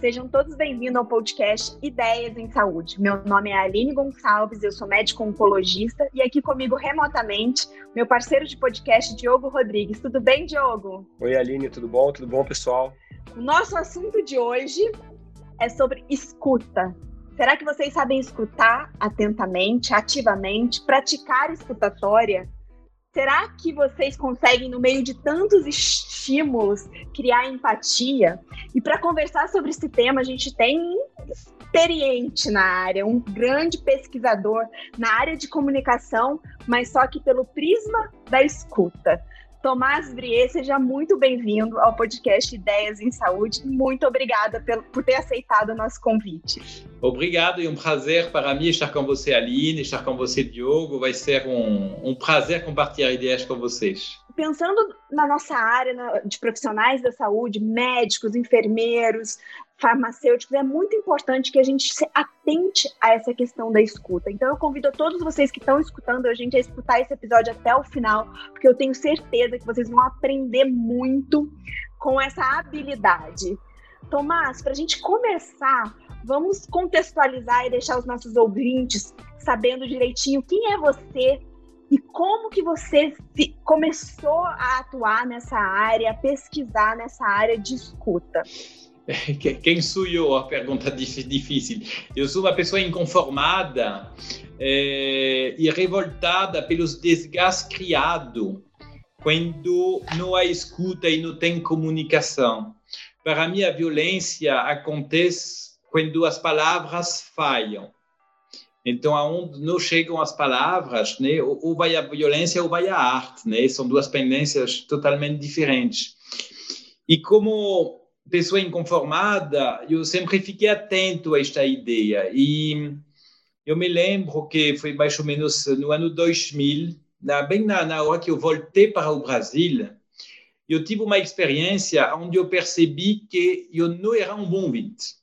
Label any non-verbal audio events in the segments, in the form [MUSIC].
sejam todos bem-vindos ao podcast Ideias em Saúde. Meu nome é Aline Gonçalves, eu sou médico oncologista e aqui comigo remotamente, meu parceiro de podcast, Diogo Rodrigues. Tudo bem, Diogo? Oi, Aline, tudo bom? Tudo bom, pessoal? O nosso assunto de hoje é sobre escuta. Será que vocês sabem escutar atentamente, ativamente, praticar escutatória? Será que vocês conseguem, no meio de tantos estímulos, criar empatia? E para conversar sobre esse tema, a gente tem experiente na área, um grande pesquisador na área de comunicação, mas só que pelo prisma da escuta. Tomás Brie, seja muito bem-vindo ao podcast Ideias em Saúde. Muito obrigada por ter aceitado o nosso convite. Obrigado e um prazer para mim estar com você, Aline, estar com você, Diogo. Vai ser um, um prazer compartilhar ideias com vocês. Pensando na nossa área de profissionais da saúde, médicos, enfermeiros, farmacêuticos, é muito importante que a gente se atente a essa questão da escuta. Então, eu convido a todos vocês que estão escutando a gente a escutar esse episódio até o final, porque eu tenho certeza que vocês vão aprender muito com essa habilidade. Tomás, para a gente começar, vamos contextualizar e deixar os nossos ouvintes sabendo direitinho quem é você e como que você começou a atuar nessa área, a pesquisar nessa área de escuta. [LAUGHS] Quem sou eu? A pergunta difícil. Eu sou uma pessoa inconformada é, e revoltada pelos desgastes criados quando não há escuta e não tem comunicação. Para mim, a violência acontece quando as palavras falham. Então, aonde não chegam as palavras, né, ou vai a violência ou vai a arte, né? São duas pendências totalmente diferentes. E como pessoa inconformada, eu sempre fiquei atento a esta ideia. E eu me lembro que foi mais ou menos no ano 2000, na, bem na, na hora que eu voltei para o Brasil, eu tive uma experiência onde eu percebi que eu não era um bom ouvinte.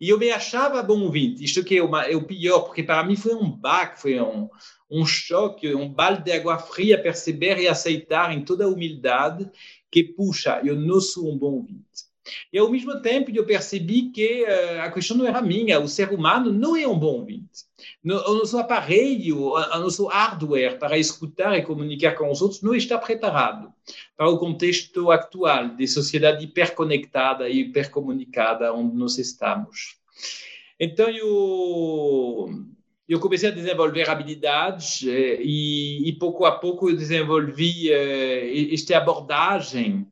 E eu me achava bom ouvinte. Isto que é, uma, é o pior, porque para mim foi um baque, foi um, um choque, um balde de água fria perceber e aceitar em toda a humildade que, puxa, eu não sou um bom ouvinte. E ao mesmo tempo eu percebi que uh, a questão não era minha, o ser humano não é um bom ouvinte. No, o nosso aparelho, o nosso hardware para escutar e comunicar com os outros não está preparado para o contexto atual de sociedade hiperconectada e hipercomunicada onde nós estamos. Então eu eu comecei a desenvolver habilidades eh, e, e pouco a pouco eu desenvolvi uh, esta abordagem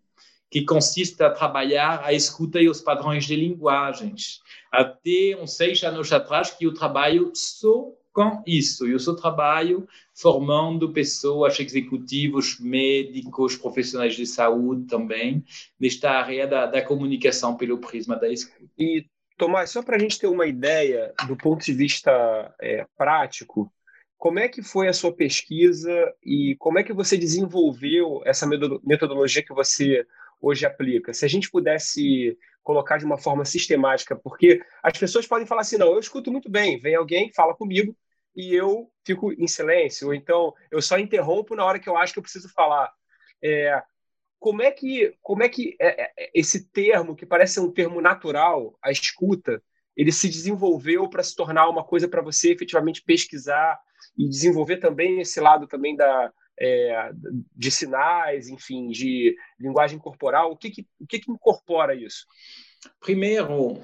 que consiste a trabalhar a escuta e os padrões de linguagens. Até uns seis anos atrás que eu trabalho só com isso. Eu só trabalho formando pessoas, executivos, médicos, profissionais de saúde também, nesta área da, da comunicação pelo prisma da escuta. E, Tomás, só para a gente ter uma ideia do ponto de vista é, prático, como é que foi a sua pesquisa e como é que você desenvolveu essa metodologia que você hoje aplica? Se a gente pudesse colocar de uma forma sistemática, porque as pessoas podem falar assim, não, eu escuto muito bem, vem alguém, fala comigo e eu fico em silêncio, ou então eu só interrompo na hora que eu acho que eu preciso falar. É, como é que, como é que é, é, esse termo, que parece ser um termo natural, a escuta, ele se desenvolveu para se tornar uma coisa para você efetivamente pesquisar e desenvolver também esse lado também da, é, de sinais, enfim, de linguagem corporal? O que, que, o que, que incorpora isso? Primeiro,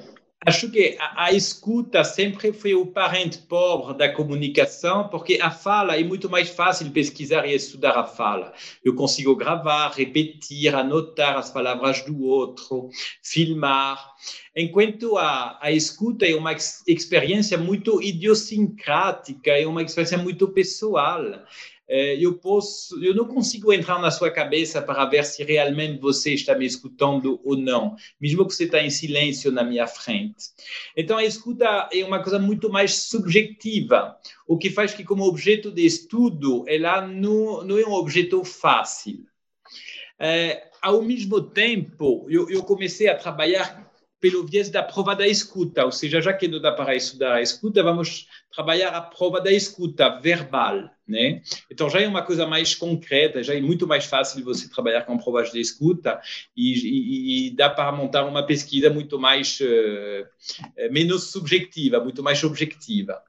acho que a, a, escuta sempre foi o parente pobre da comunicação, porque a fala é muito mais fácil pesquisar e estudar a fala. Eu consigo gravar, repetir, anotar as palavras do outro, filmar. Enquanto a, a escuta é uma experiência muito idiosincrática, é uma experiência muito pessoal. É, eu posso, eu não consigo entrar na sua cabeça para ver se realmente você está me escutando ou não, mesmo que você está em silêncio na minha frente. Então a escuta é uma coisa muito mais subjetiva, o que faz que como objeto de estudo ela não, não é um objeto fácil. É, ao mesmo tempo, eu, eu comecei a trabalhar pelo viés da prova da escuta, ou seja, já que não dá para estudar a escuta, vamos trabalhar a prova da escuta verbal, né? Então já é uma coisa mais concreta, já é muito mais fácil você trabalhar com provas de escuta e, e, e dá para montar uma pesquisa muito mais uh, menos subjetiva, muito mais objetiva.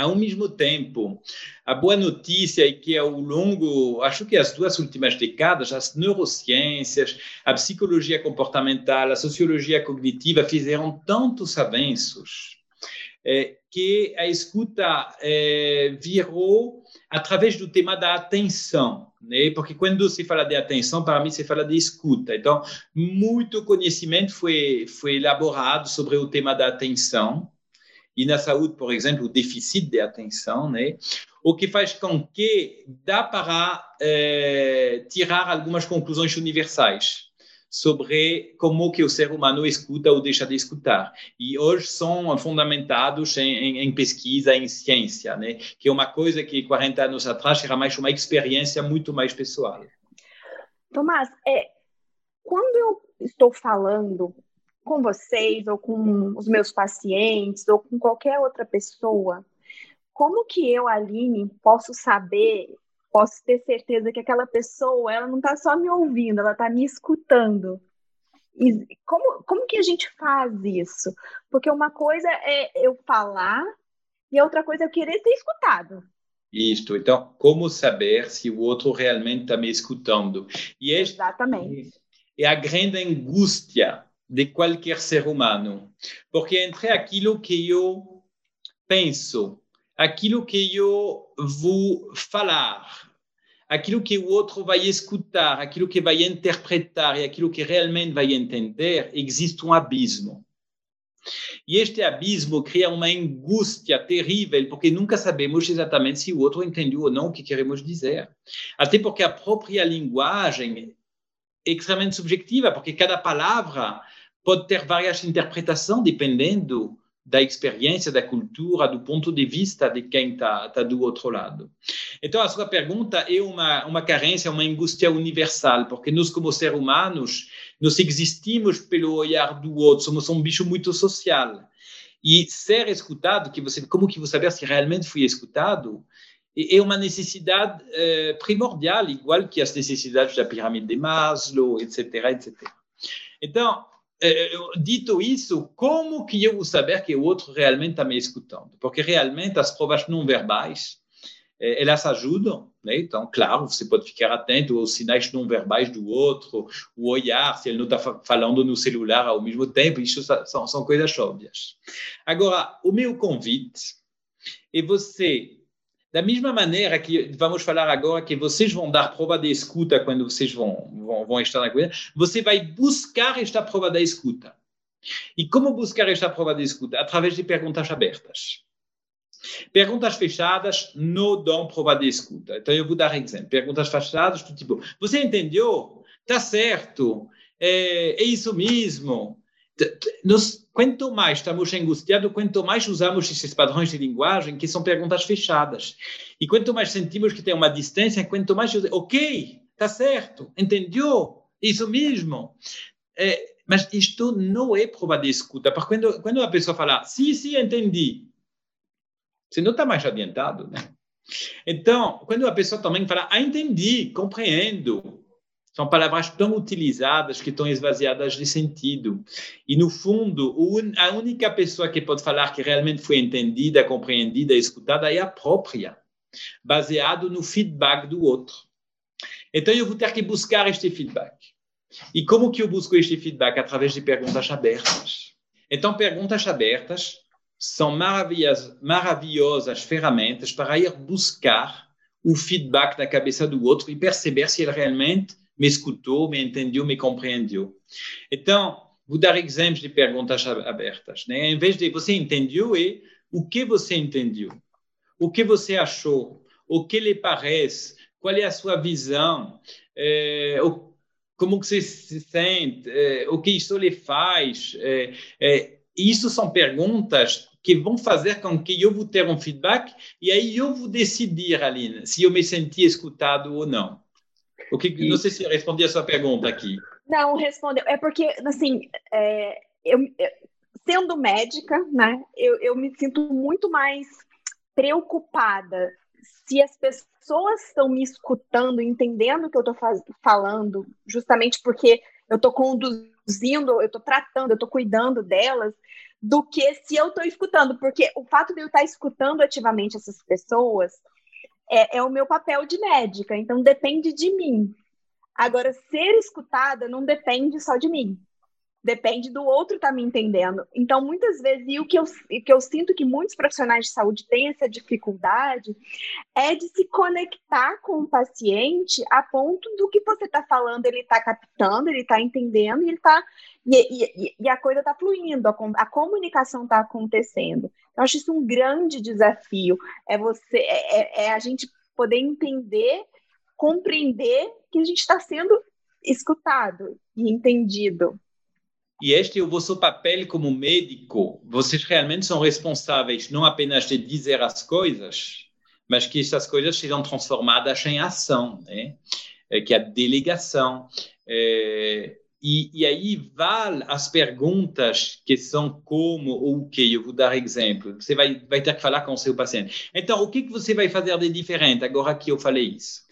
Ao mesmo tempo, a boa notícia é que ao longo, acho que as duas últimas décadas, as neurociências, a psicologia comportamental, a sociologia cognitiva fizeram tantos avanços é, que a escuta é, virou através do tema da atenção, né? Porque quando se fala de atenção, para mim se fala de escuta. Então, muito conhecimento foi foi elaborado sobre o tema da atenção e na saúde, por exemplo, o déficit de atenção, né? o que faz com que dá para é, tirar algumas conclusões universais sobre como que o ser humano escuta ou deixa de escutar. E hoje são fundamentados em, em, em, pesquisa, em ciência, né? que é uma coisa que 40 anos atrás era mais uma experiência muito mais pessoal. Tomás, é, quando eu estou falando com vocês, ou com os meus pacientes, ou com qualquer outra pessoa, como que eu, Aline, posso saber, posso ter certeza que aquela pessoa, ela não está só me ouvindo, ela está me escutando? E como, como que a gente faz isso? Porque uma coisa é eu falar e outra coisa é eu querer ser escutado. Isto. Então, como saber se o outro realmente está me escutando? E este Exatamente. É a grande angústia de qualquer ser humano. Porque entre aquilo que eu penso, aquilo que eu vou falar, aquilo que o outro vai escutar, aquilo que vai interpretar e aquilo que realmente vai entender, existe um abismo. E este abismo cria uma angústia terrível, porque nunca sabemos exatamente se o outro entendeu ou não o que queremos dizer. Até porque a própria linguagem é extremamente subjetiva, porque cada palavra pode ter várias interpretações dependendo da experiência, da cultura, do ponto de vista de quem está tá do outro lado. Então, a sua pergunta é uma, uma carência, uma angústia universal, porque nós, como seres humanos, nós existimos pelo olhar do outro, somos um bicho muito social. E ser escutado, que você, como que você saber se realmente foi escutado, é uma necessidade eh, primordial, igual que as necessidades da pirâmide de Maslow, etc., etc. Então, é, dito isso, como que eu vou saber que o outro realmente está me escutando? Porque realmente as provas não verbais, é, elas ajudam, né? Então, claro, você pode ficar atento aos sinais não verbais do outro, o olhar, se ele não está falando no celular ao mesmo tempo, isso são, são coisas óbvias. Agora, o meu convite é você da mesma maneira que vamos falar agora que vocês vão dar prova de escuta quando vocês vão, vão, vão estar na coisa, você vai buscar esta prova da escuta. E como buscar esta prova de escuta? Através de perguntas abertas. Perguntas fechadas não dão prova de escuta. Então, eu vou dar exemplo. Perguntas fechadas tipo, você entendeu? Tá certo? É, é isso mesmo? Nós, quanto mais estamos angustiados, quanto mais usamos esses padrões de linguagem, que são perguntas fechadas. E quanto mais sentimos que tem uma distância, quanto mais, ok, está certo, entendeu? Isso mesmo. É, mas isto não é prova de escuta, porque quando, quando a pessoa fala, sim, sim, entendi, você não está mais adiantado, né? Então, quando a pessoa também fala, ah, entendi, compreendo, são palavras tão utilizadas que estão esvaziadas de sentido. E, no fundo, a única pessoa que pode falar que realmente foi entendida, compreendida, escutada é a própria, baseado no feedback do outro. Então, eu vou ter que buscar este feedback. E como que eu busco este feedback? Através de perguntas abertas. Então, perguntas abertas são maravilhosas, maravilhosas ferramentas para ir buscar o feedback na cabeça do outro e perceber se ele realmente me escutou, me entendeu, me compreendeu. Então, vou dar exemplos de perguntas abertas. Né? Em vez de você entendeu, é o que você entendeu, o que você achou, o que lhe parece, qual é a sua visão, é, o, como você se sente, é, o que isso lhe faz. É, é, isso são perguntas que vão fazer com que eu vou ter um feedback e aí eu vou decidir, Aline, se eu me senti escutado ou não. O que, e... Não sei se respondi a sua pergunta aqui. Não, respondeu. É porque, assim, é, eu, sendo médica, né, eu, eu me sinto muito mais preocupada se as pessoas estão me escutando, entendendo o que eu estou falando, justamente porque eu estou conduzindo, eu estou tratando, eu estou cuidando delas, do que se eu estou escutando, porque o fato de eu estar escutando ativamente essas pessoas é, é o meu papel de médica, então depende de mim. Agora, ser escutada não depende só de mim depende do outro estar tá me entendendo. Então, muitas vezes, e o que, eu, que eu sinto que muitos profissionais de saúde têm essa dificuldade é de se conectar com o paciente a ponto do que você está falando, ele está captando, ele está entendendo, ele tá, e, e, e a coisa está fluindo, a, a comunicação está acontecendo. Eu acho isso um grande desafio, é você, é, é, é a gente poder entender, compreender que a gente está sendo escutado e entendido. E este é o vosso papel como médico. Vocês realmente são responsáveis não apenas de dizer as coisas, mas que essas coisas sejam transformadas em ação, né? É, que a delegação. É, e, e, aí vale as perguntas que são como ou o que. Eu vou dar exemplo. Você vai, vai ter que falar com o seu paciente. Então, o que, que você vai fazer de diferente agora que eu falei isso?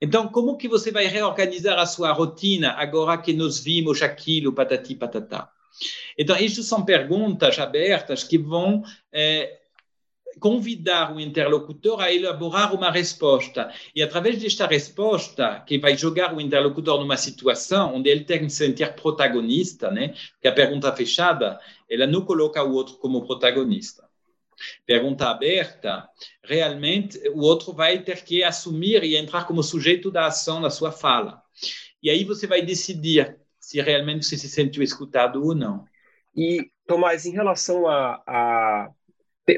Então, como que você vai reorganizar a sua rotina agora que nós vimos aquilo, patati patatá? Então, isto são perguntas abertas que vão é, convidar o interlocutor a elaborar uma resposta. E através desta resposta, que vai jogar o interlocutor numa situação onde ele tem que se sentir protagonista, né? Porque a pergunta fechada, ela não coloca o outro como protagonista pergunta aberta, realmente o outro vai ter que assumir e entrar como sujeito da ação na sua fala. E aí você vai decidir se realmente você se sentiu escutado ou não. E, Tomás, em relação a. a...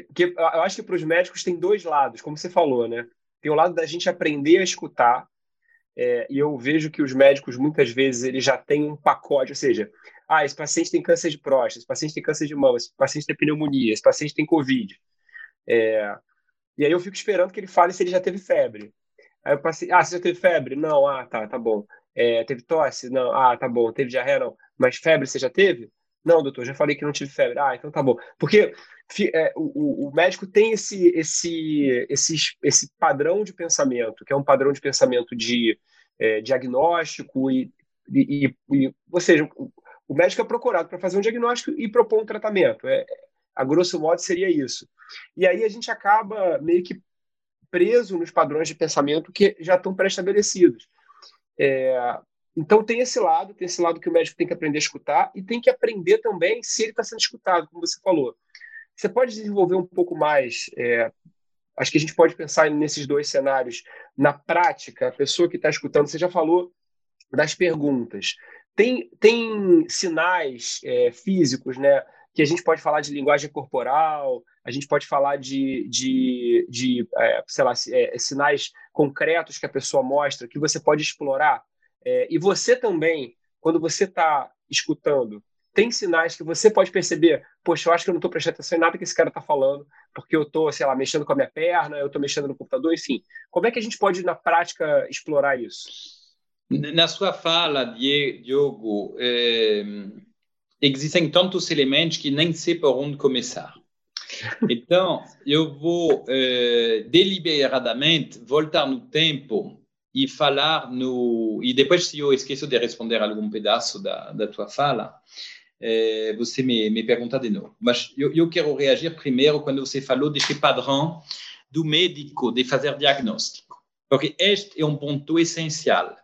Porque eu acho que para os médicos tem dois lados, como você falou, né? Tem o lado da gente aprender a escutar, é, e eu vejo que os médicos muitas vezes eles já têm um pacote, ou seja, ah, esse paciente tem câncer de próstata, esse paciente tem câncer de mama, esse paciente tem pneumonia, esse paciente tem Covid. É... E aí eu fico esperando que ele fale se ele já teve febre. Aí eu passei, ah, você já teve febre? Não, ah, tá, tá bom. É, teve tosse? Não, ah, tá bom. Teve diarreia? Não. Mas febre você já teve? Não, doutor, já falei que não tive febre. Ah, então tá bom. Porque é, o, o, médico tem esse, esse, esse, esse padrão de pensamento, que é um padrão de pensamento de é, diagnóstico e, e, e, ou seja, o médico é procurado para fazer um diagnóstico e propor um tratamento. É, a grosso modo seria isso. E aí a gente acaba meio que preso nos padrões de pensamento que já estão pré-estabelecidos. É, então tem esse lado, tem esse lado que o médico tem que aprender a escutar e tem que aprender também se ele está sendo escutado, como você falou. Você pode desenvolver um pouco mais. É, acho que a gente pode pensar nesses dois cenários. Na prática, a pessoa que está escutando, você já falou das perguntas. Tem, tem sinais é, físicos, né? Que a gente pode falar de linguagem corporal, a gente pode falar de, de, de é, sei lá, é, sinais concretos que a pessoa mostra, que você pode explorar. É, e você também, quando você está escutando, tem sinais que você pode perceber, poxa, eu acho que eu não estou prestando atenção em nada que esse cara está falando, porque eu estou, sei lá, mexendo com a minha perna, eu estou mexendo no computador, enfim. Como é que a gente pode, na prática, explorar isso? Na sua fala, Diogo, eh, existem tantos elementos que nem sei por onde começar. [LAUGHS] Então, eu vou eh, deliberadamente voltar no tempo e falar no. E depois, se eu esqueço de responder algum pedaço da, da tua fala, eh, você me, me pergunta de novo. Mas eu, eu quero reagir primeiro quando você falou desse padrão do médico de fazer diagnóstico, porque este é um ponto essencial.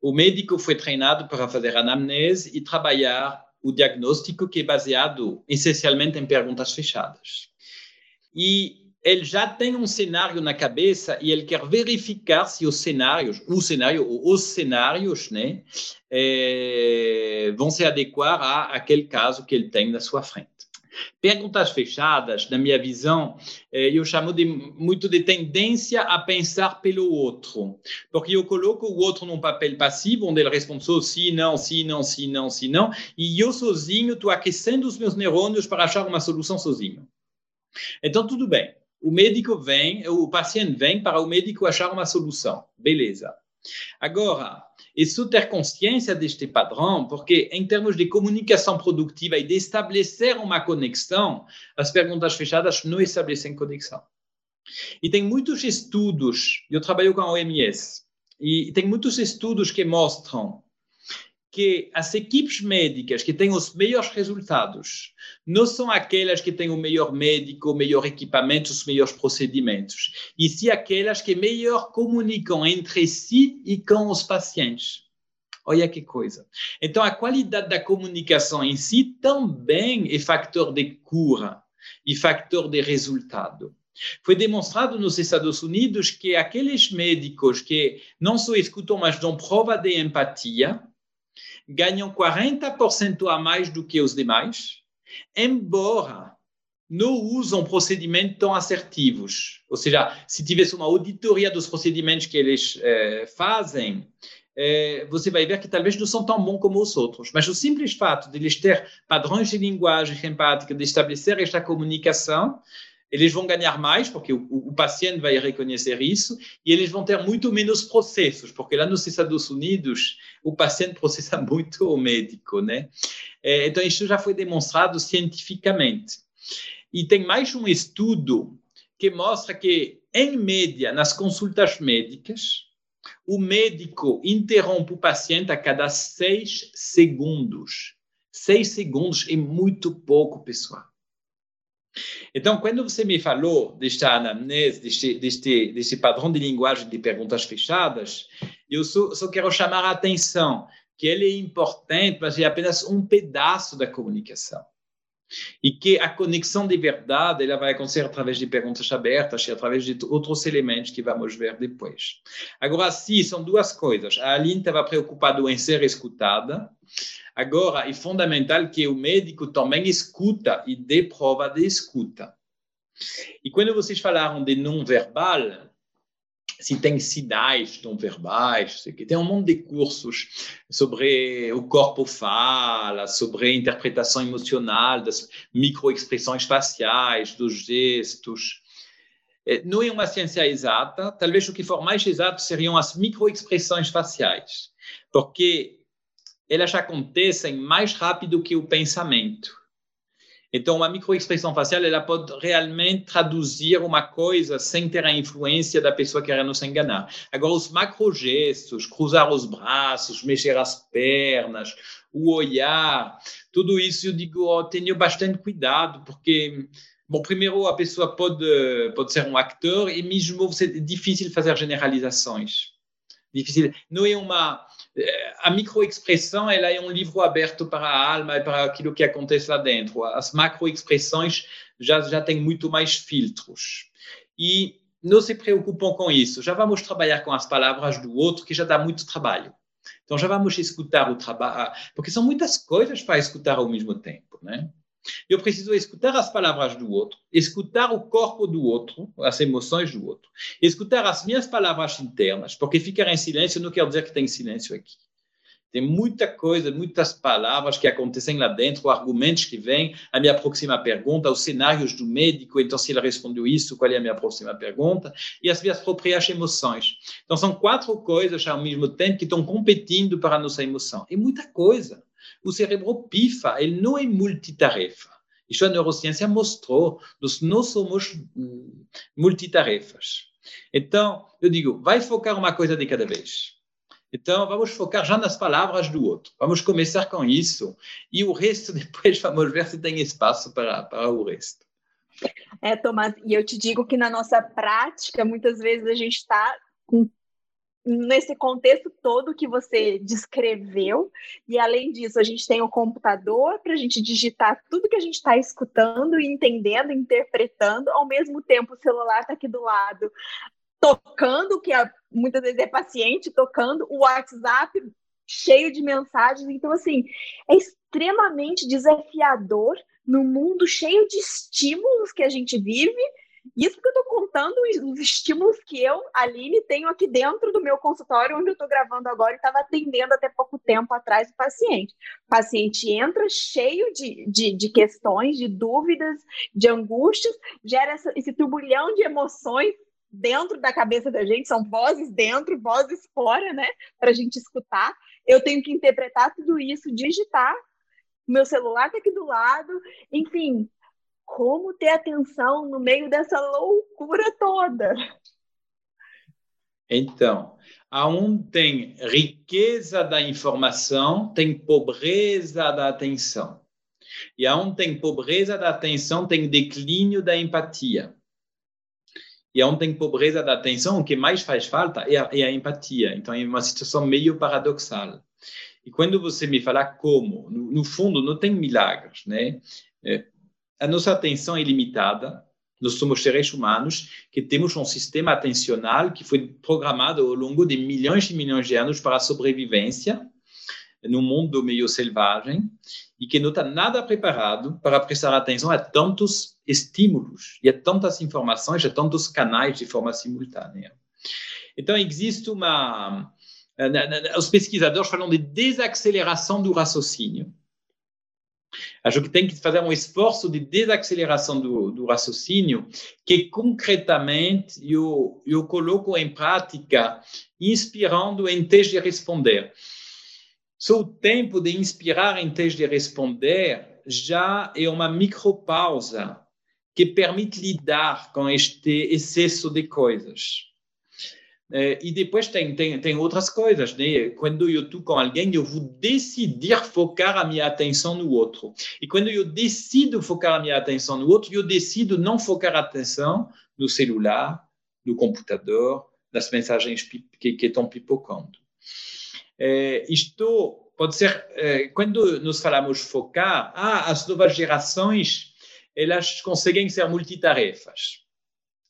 O médico foi treinado para fazer anamnese e trabalhar o diagnóstico que é baseado essencialmente em perguntas fechadas. E ele já tem um cenário na cabeça e ele quer verificar se os cenários, o cenário ou os cenários, né, é, vão se adequar a aquele caso que ele tem na sua frente. Perguntas fechadas, na minha visão, eh, eu chamo de, muito de tendência a pensar pelo outro, porque eu coloco o outro num papel passivo, onde ele responde só sim, não, sim, não, sim, não, sim, não, e eu sozinho estou aquecendo os meus neurônios para achar uma solução sozinho. Então, tudo bem. O médico vem, o paciente vem para o médico achar uma solução. Beleza. Agora, e só ter consciência deste padrão, porque em termos de comunicação produtiva e de estabelecer uma conexão, as perguntas fechadas não estabelecem conexão. E tem muitos estudos, eu trabalho com a OMS, e tem muitos estudos que mostram que as equipes médicas que têm os melhores resultados não são aquelas que têm o melhor médico, o melhor equipamento, os melhores procedimentos, e sim aquelas que melhor comunicam entre si e com os pacientes. Olha que coisa. Então, a qualidade da comunicação em si também é fator de cura e fator de resultado. Foi demonstrado nos Estados Unidos que aqueles médicos que não só escutam, mas dão prova de empatia, ganham 40% a mais do que os demais, embora não usam procedimentos tão assertivos. Ou seja, se tivesse uma auditoria dos procedimentos que eles eh, fazem, eh, você vai ver que talvez não são tão bons como os outros. Mas o simples fato de eles ter padrões de linguagem empática, de estabelecer esta comunicação, eles vão ganhar mais, porque o, o, paciente vai reconhecer isso, e eles vão ter muito menos processos, porque lá nos Estados Unidos o paciente [LAUGHS] processa muito o médico, né? É, então, isso já foi demonstrado cientificamente. E tem mais um estudo que mostra que, em média, nas consultas médicas, o médico interrompe o paciente a cada seis segundos. Seis segundos é muito pouco, pessoal. Então, quando você me falou desta anamnese, deste, deste, deste padrão de linguagem de perguntas fechadas, eu só, só quero chamar a atenção que ele é importante, mas é apenas um pedaço da comunicação. E que a conexão de verdade ela vai acontecer através de perguntas abertas e através de outros elementos que vamos ver depois. Agora, sim, são duas coisas. A Aline estava preocupada em ser escutada, Agora, é fundamental que o médico também escuta e dê prova de escuta. E quando vocês falaram de não verbal, se tem sinais não verbais, tem um monte de cursos sobre o corpo fala, sobre interpretação emocional das microexpressões faciais, dos gestos. É, não é uma ciência exata, talvez o que for mais exato seriam as microexpressões faciais, porque elas acontecem mais rápido que o pensamento. Então, uma microexpressão facial ela pode realmente traduzir uma coisa sem ter a influência da pessoa que quer nos enganar. Agora, os macrogestos, cruzar os braços, mexer as pernas, o olhar, tudo isso eu digo, oh, tenho bastante cuidado, porque, bom, primeiro a pessoa pode, pode ser um ator e mesmo é difícil fazer generalizações. Difícil. Não é uma a microexpressão ela é um livro aberto para a alma e para aquilo que acontece lá dentro. As macroexpressões já já têm muito mais filtros. E não se preocupam com isso. Já vamos trabalhar com as palavras do outro, que já dá muito trabalho. Então já vamos escutar o trabalho, porque são muitas coisas para escutar ao mesmo tempo, né? Eu preciso escutar as palavras do outro, escutar o corpo do outro, as emoções do outro, escutar as minhas palavras internas, porque ficar em silêncio não quer dizer que tem silêncio aqui. Tem muita coisa, muitas palavras que acontecem lá dentro, argumentos que vêm, a minha próxima pergunta, os cenários do médico, então se ele respondeu isso, qual é a minha próxima pergunta, e as minhas próprias emoções. Então são quatro coisas ao mesmo tempo que estão competindo para a nossa emoção. É muita coisa o cérebro pifa, ele não é multitarefa. Isso a neurociência mostrou, nós não somos hum, multitarefas. Então, eu digo, vai focar uma coisa de cada vez. Então, vamos focar já nas palavras do outro. Vamos começar com isso e o resto [LAUGHS] depois vamos ver se tem espaço para, para o resto. É, Tomás, e eu te digo que na nossa prática, muitas vezes a gente está com nesse contexto todo que você descreveu, e além disso, a gente tem o computador para a gente digitar tudo que a gente está escutando entendendo, interpretando, ao mesmo tempo o celular está aqui do lado, tocando, que é, muitas vezes é paciente, tocando, o WhatsApp cheio de mensagens, então assim, é extremamente desafiador no mundo cheio de estímulos que a gente vive, isso porque eu estou contando os estímulos que eu, Aline, tenho aqui dentro do meu consultório, onde eu estou gravando agora e estava atendendo até pouco tempo atrás o paciente. O paciente entra cheio de, de, de questões, de dúvidas, de angústias, gera essa, esse turbulhão de emoções dentro da cabeça da gente, são vozes dentro, vozes fora, né? Para a gente escutar. Eu tenho que interpretar tudo isso, digitar. Meu celular está aqui do lado. Enfim, como ter atenção no meio dessa loucura toda? Então, aonde tem riqueza da informação, tem pobreza da atenção. E aonde tem pobreza da atenção, tem declínio da empatia. E onde tem pobreza da atenção, o que mais faz falta é a, é a empatia. Então, é uma situação meio paradoxal. E quando você me fala como, no, no fundo, não tem milagres, né? É, a nossa atenção é limitada. Nós somos seres humanos que temos um sistema atencional que foi programado ao longo de milhões e milhões de anos para a sobrevivência no mundo meio selvagem e que não está nada preparado para prestar atenção a tantos estímulos e a tantas informações, a tantos canais de forma simultânea. Então, existe uma. Os pesquisadores falam de desaceleração do raciocínio. Acho que tem que fazer um esforço de desaceleração do, do raciocínio, que concretamente eu, eu coloco em prática, inspirando em vez de responder. Só o tempo de inspirar em vez de responder já é uma micropausa que permite lidar com este excesso de coisas. É, e depois tem, tem, tem outras coisas, né? Quando eu estou com alguém, eu vou decidir focar a minha atenção no outro. E quando eu decido focar a minha atenção no outro, eu decido não focar a atenção no celular, no computador, nas mensagens que, estão pipocando. É, isto pode ser, é, quando nós falamos focar, ah, as novas gerações, elas conseguem ser multitarefas.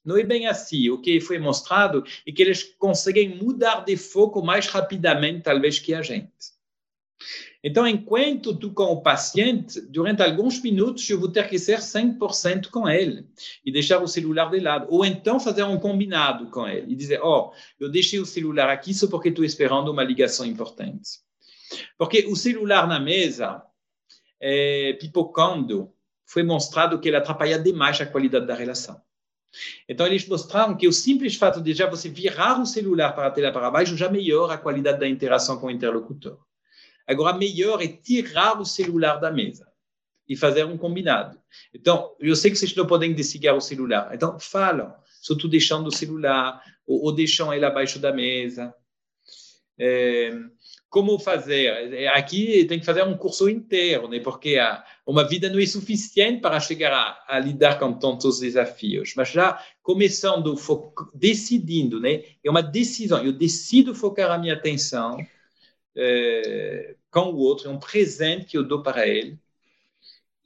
Não é bem assim. O que foi mostrado é que eles conseguem mudar de foco mais rapidamente, talvez, que a gente. Então, enquanto tu com o paciente, durante alguns minutos, eu vou ter que ser 100% com ele e deixar o celular de lado. Ou então fazer um combinado com ele e dizer, ó, oh, eu deixei o celular aqui só porque estou esperando uma ligação importante. Porque o celular na mesa, é, pipocando, foi mostrado que ele atrapalha demais a qualidade da relação. Então, eles mostraram que o simples fato de já você virar o celular para a tela para baixo já melhora a qualidade da interação com o interlocutor. Agora, melhor é tirar o celular da mesa e fazer um combinado. Então, eu sei que vocês não podem desligar o celular. Então, falam. Estou deixando o celular ou, ou ele abaixo da mesa. É, como fazer? Aqui tem que fazer um curso inteiro, né? porque a, uma vida não é suficiente para chegar a, a, lidar com tantos desafios. Mas já começando, decidindo, né? é uma decisão. Eu decido focar a minha atenção é, com o outro, é um presente que eu dou para ele.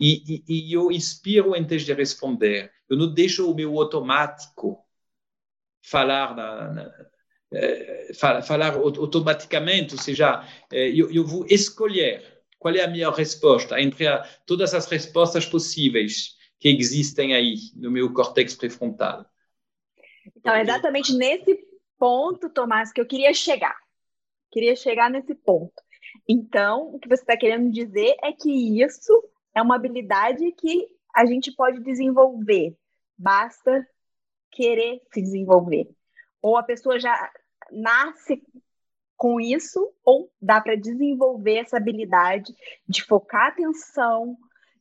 E, e, e eu inspiro vez de responder. Eu não deixo o meu automático falar na, na é, falar automaticamente, ou seja, é, eu, vou escolher qual é a melhor resposta entre todas as respostas possíveis que existem aí no meu córtex pré-frontal. Então, é exatamente nesse ponto, Tomás, que eu queria chegar. Queria chegar nesse ponto. Então, o que você está querendo dizer é que isso é uma habilidade que a gente pode desenvolver. Basta querer se desenvolver. Ou a pessoa já nasce com isso ou dá para desenvolver essa habilidade de focar atenção,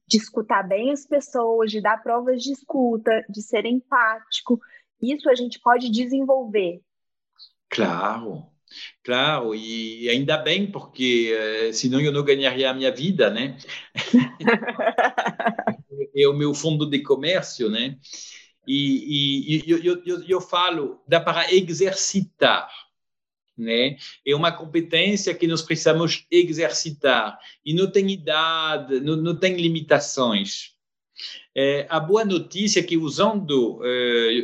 de escutar bem as pessoas, de dar provas de escuta, de ser empático. Isso a gente pode desenvolver. Claro, claro, e ainda bem, porque uh, senão eu não ganharia a minha vida, né? [LAUGHS] [LAUGHS] é o meu fundo de comércio, né? E, e, eu, eu, eu falo, dá para exercitar né? É uma competência que nós precisamos exercitar e não tem idade, não, não tem limitações. É, a boa notícia é que usando, é,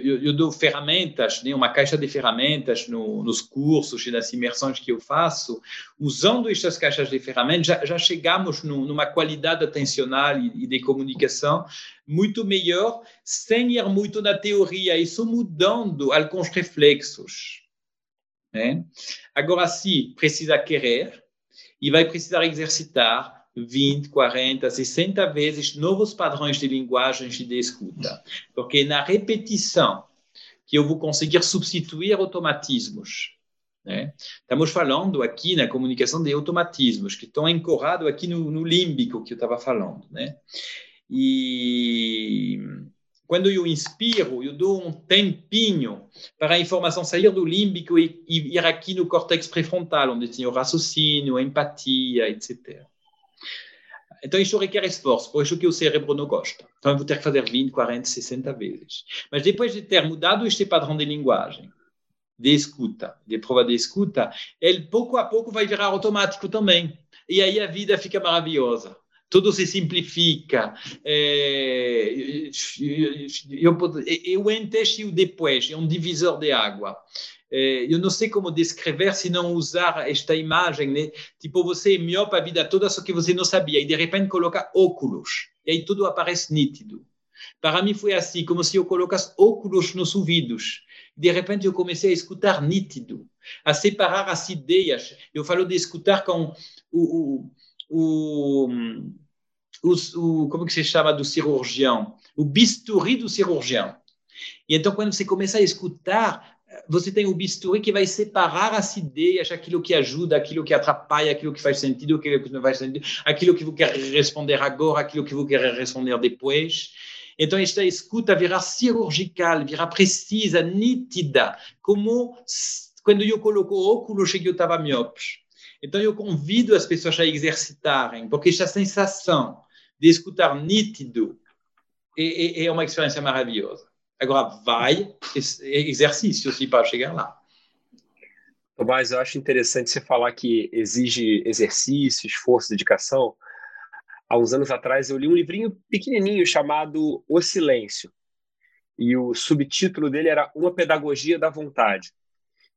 eu, eu, dou ferramentas, né, uma caixa de ferramentas no, nos cursos e nas imersões que eu faço, usando estas caixas de ferramentas, já, já chegamos no, numa qualidade atencional e, e, de comunicação muito melhor, sem ir muito na teoria, isso mudando alguns reflexos. Né? Agora, sim, precisa querer e vai precisar exercitar 20, 40, 60 vezes novos padrões de linguagem de escuta. Porque na repetição que eu vou conseguir substituir automatismos. Né? Estamos falando aqui na comunicação de automatismos que estão ancorados aqui no, no límbico que eu estava falando. Né? E quando eu inspiro, eu dou um tempinho para a informação sair do límbico e, e ir aqui no córtex pré-frontal, onde tem o raciocínio, a empatia, etc. Então, isso requer esforço, por isso que o cérebro não gosta. Então, eu vou ter que fazer 20, 40, 60 vezes. Mas depois de ter mudado este padrão de linguagem, de escuta, de prova de escuta, ele pouco a pouco vai virar automático também. E aí a vida fica maravilhosa. Tudo se simplifica. É, eu, eu antes e o depois, é um divisor de água. É, eu não sei como descrever se não usar esta imagem, né? Tipo, você é miope a vida toda, só que você não sabia, e de repente coloca óculos, e aí tudo aparece nítido. Para mim foi assim, como se eu colocasse óculos nos ouvidos. De repente eu comecei a escutar nítido, a separar as ideias. Eu falo de escutar com o, o, o, o como que se chama do cirurgião? O bisturi do cirurgião. E então quando você começa a escutar, você tem o bisturi que vai separar as ideias, aquilo que ajuda, aquilo que atrapalha, aquilo que faz sentido, aquilo que não faz sentido, aquilo que você quer responder agora, aquilo que você quer responder depois. Então, esta escuta virá cirurgical, virá precisa, nítida, como quando eu coloco óculos e eu estava miope. Então, eu convido as pessoas a exercitarem, porque esta sensação de escutar nítido é, é, é uma experiência maravilhosa. Agora, vai exercício se para chegar lá. Tomás, eu acho interessante você falar que exige exercício, esforço, dedicação, há uns anos atrás, eu li um livrinho pequenininho chamado O Silêncio. E o subtítulo dele era Uma Pedagogia da Vontade.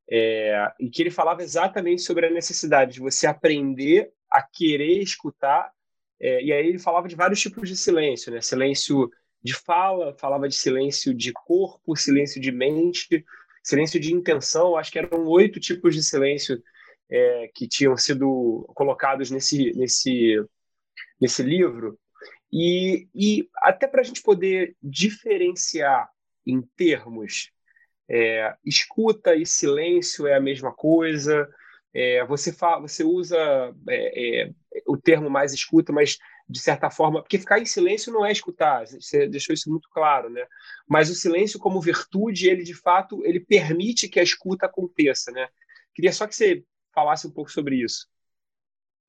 É, e que ele falava exatamente sobre a necessidade de você aprender a querer escutar. É, e aí ele falava de vários tipos de silêncio, né? Silêncio de fala, falava de silêncio de corpo, silêncio de mente, silêncio de intenção. Acho que eram oito tipos de silêncio é, que tinham sido colocados nesse, nesse nesse livro. E, e até para a gente poder diferenciar em termos, é, escuta e silêncio é a mesma coisa. É, você, fala, você usa é, é, o termo mais escuta, mas de certa forma, porque ficar em silêncio não é escutar, você deixou isso muito claro, né? Mas o silêncio como virtude, ele de fato, ele permite que a escuta aconteça, né? Queria só que você falasse um pouco sobre isso.